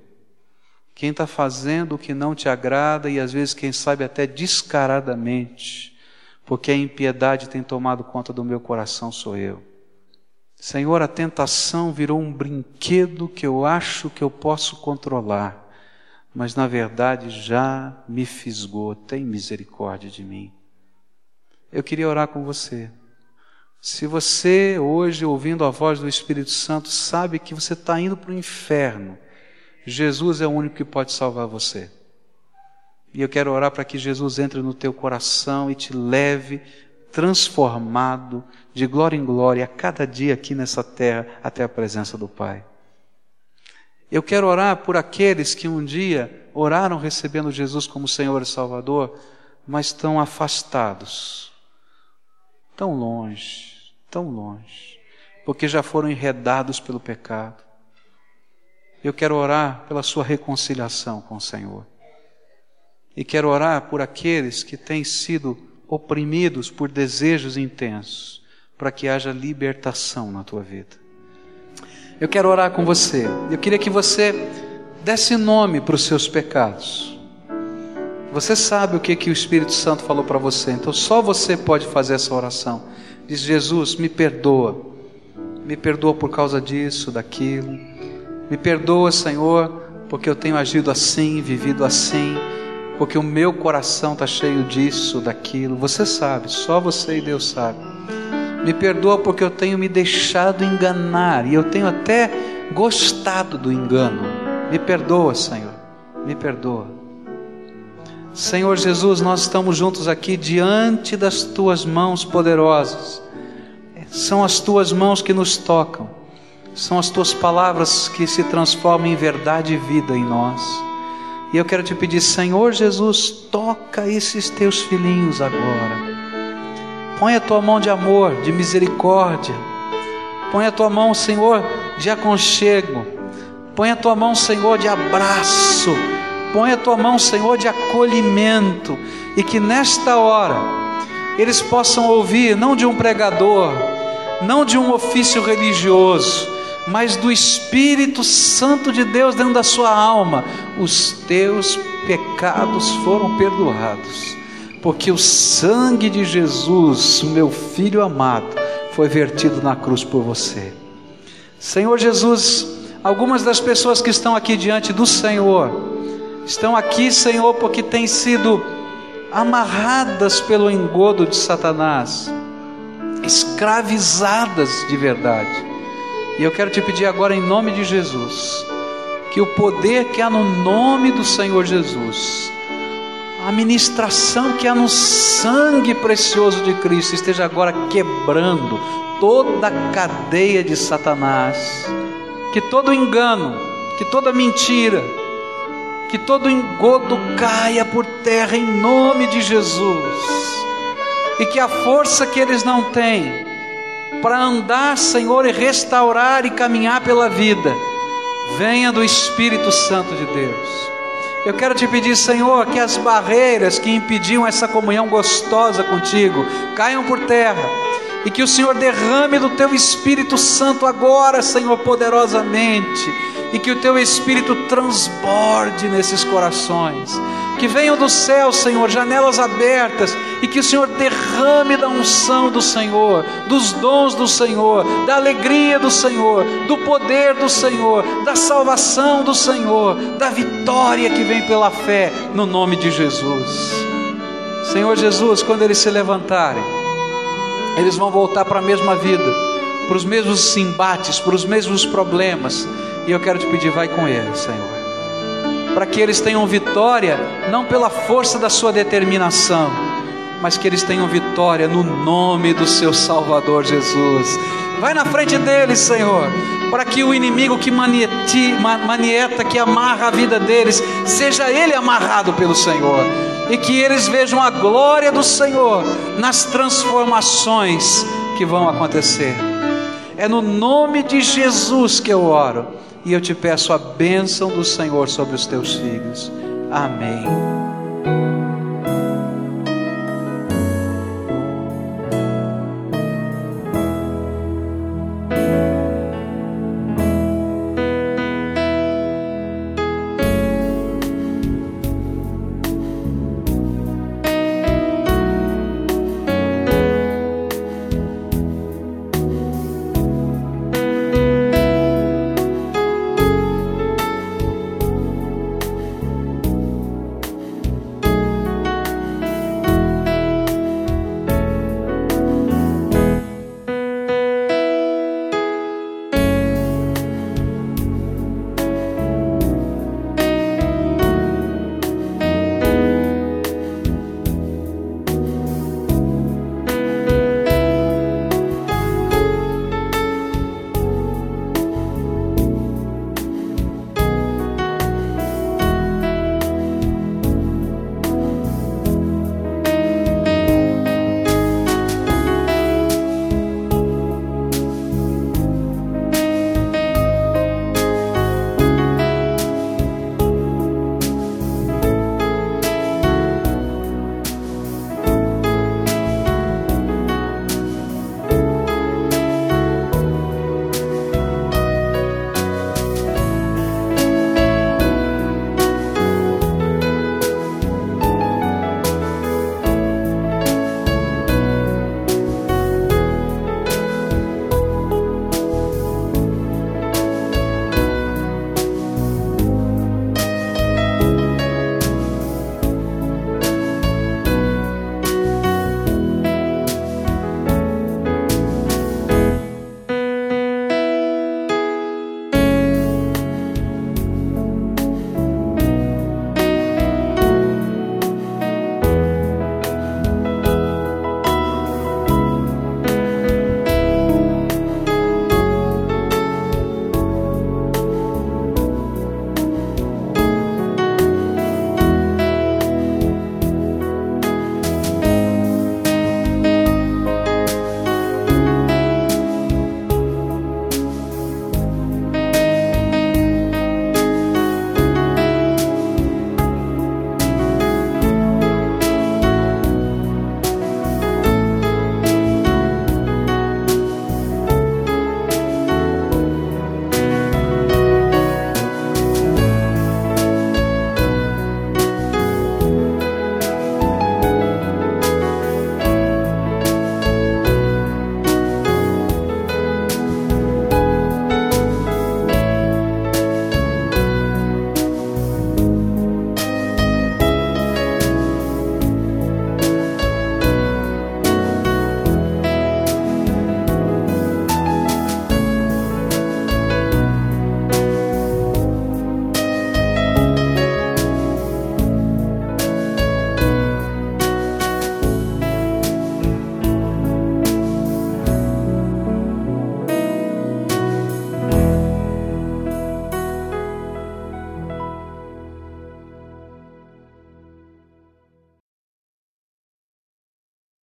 Quem está fazendo o que não te agrada e às vezes, quem sabe, até descaradamente, porque a impiedade tem tomado conta do meu coração, sou eu. Senhor, a tentação virou um brinquedo que eu acho que eu posso controlar, mas na verdade já me fisgou. Tem misericórdia de mim. Eu queria orar com você. Se você hoje, ouvindo a voz do Espírito Santo, sabe que você está indo para o inferno, Jesus é o único que pode salvar você. E eu quero orar para que Jesus entre no teu coração e te leve transformado de glória em glória a cada dia aqui nessa terra até a presença do Pai. Eu quero orar por aqueles que um dia oraram recebendo Jesus como Senhor e Salvador, mas estão afastados, tão longe, tão longe, porque já foram enredados pelo pecado. Eu quero orar pela sua reconciliação com o Senhor. E quero orar por aqueles que têm sido oprimidos por desejos intensos, para que haja libertação na tua vida. Eu quero orar com você. Eu queria que você desse nome para os seus pecados. Você sabe o que, que o Espírito Santo falou para você, então só você pode fazer essa oração. Diz: Jesus, me perdoa, me perdoa por causa disso, daquilo, me perdoa, Senhor, porque eu tenho agido assim, vivido assim porque o meu coração está cheio disso, daquilo. Você sabe, só você e Deus sabe. Me perdoa porque eu tenho me deixado enganar e eu tenho até gostado do engano. Me perdoa, Senhor, me perdoa. Senhor Jesus, nós estamos juntos aqui diante das tuas mãos poderosas. São as tuas mãos que nos tocam, são as tuas palavras que se transformam em verdade e vida em nós. E eu quero te pedir, Senhor Jesus, toca esses teus filhinhos agora. Põe a tua mão de amor, de misericórdia. Põe a tua mão, Senhor, de aconchego. Põe a tua mão, Senhor, de abraço. Põe a tua mão, Senhor, de acolhimento. E que nesta hora eles possam ouvir, não de um pregador, não de um ofício religioso, mas do Espírito Santo de Deus dentro da sua alma: os teus pecados foram perdoados, porque o sangue de Jesus, o meu filho amado, foi vertido na cruz por você. Senhor Jesus, algumas das pessoas que estão aqui diante do Senhor, estão aqui, Senhor, porque têm sido amarradas pelo engodo de Satanás, escravizadas de verdade. E eu quero te pedir agora, em nome de Jesus, que o poder que há no nome do Senhor Jesus, a ministração que há no sangue precioso de Cristo, esteja agora quebrando toda a cadeia de Satanás, que todo engano, que toda mentira, que todo engodo caia por terra em nome de Jesus, e que a força que eles não têm para andar, Senhor, e restaurar e caminhar pela vida, venha do Espírito Santo de Deus. Eu quero te pedir, Senhor, que as barreiras que impediam essa comunhão gostosa contigo caiam por terra e que o Senhor derrame do teu Espírito Santo agora, Senhor, poderosamente e que o teu Espírito transborde nesses corações. Que venham do céu, Senhor, janelas abertas e que o Senhor derrame da unção do Senhor, dos dons do Senhor, da alegria do Senhor, do poder do Senhor, da salvação do Senhor, da vitória que vem pela fé, no nome de Jesus. Senhor Jesus, quando eles se levantarem, eles vão voltar para a mesma vida, para os mesmos embates, para os mesmos problemas e eu quero te pedir, vai com eles, Senhor. Para que eles tenham vitória, não pela força da sua determinação, mas que eles tenham vitória no nome do seu Salvador Jesus. Vai na frente deles, Senhor, para que o inimigo que manieti, manieta, que amarra a vida deles, seja ele amarrado pelo Senhor. E que eles vejam a glória do Senhor nas transformações que vão acontecer. É no nome de Jesus que eu oro e eu te peço a bênção do Senhor sobre os teus filhos. Amém.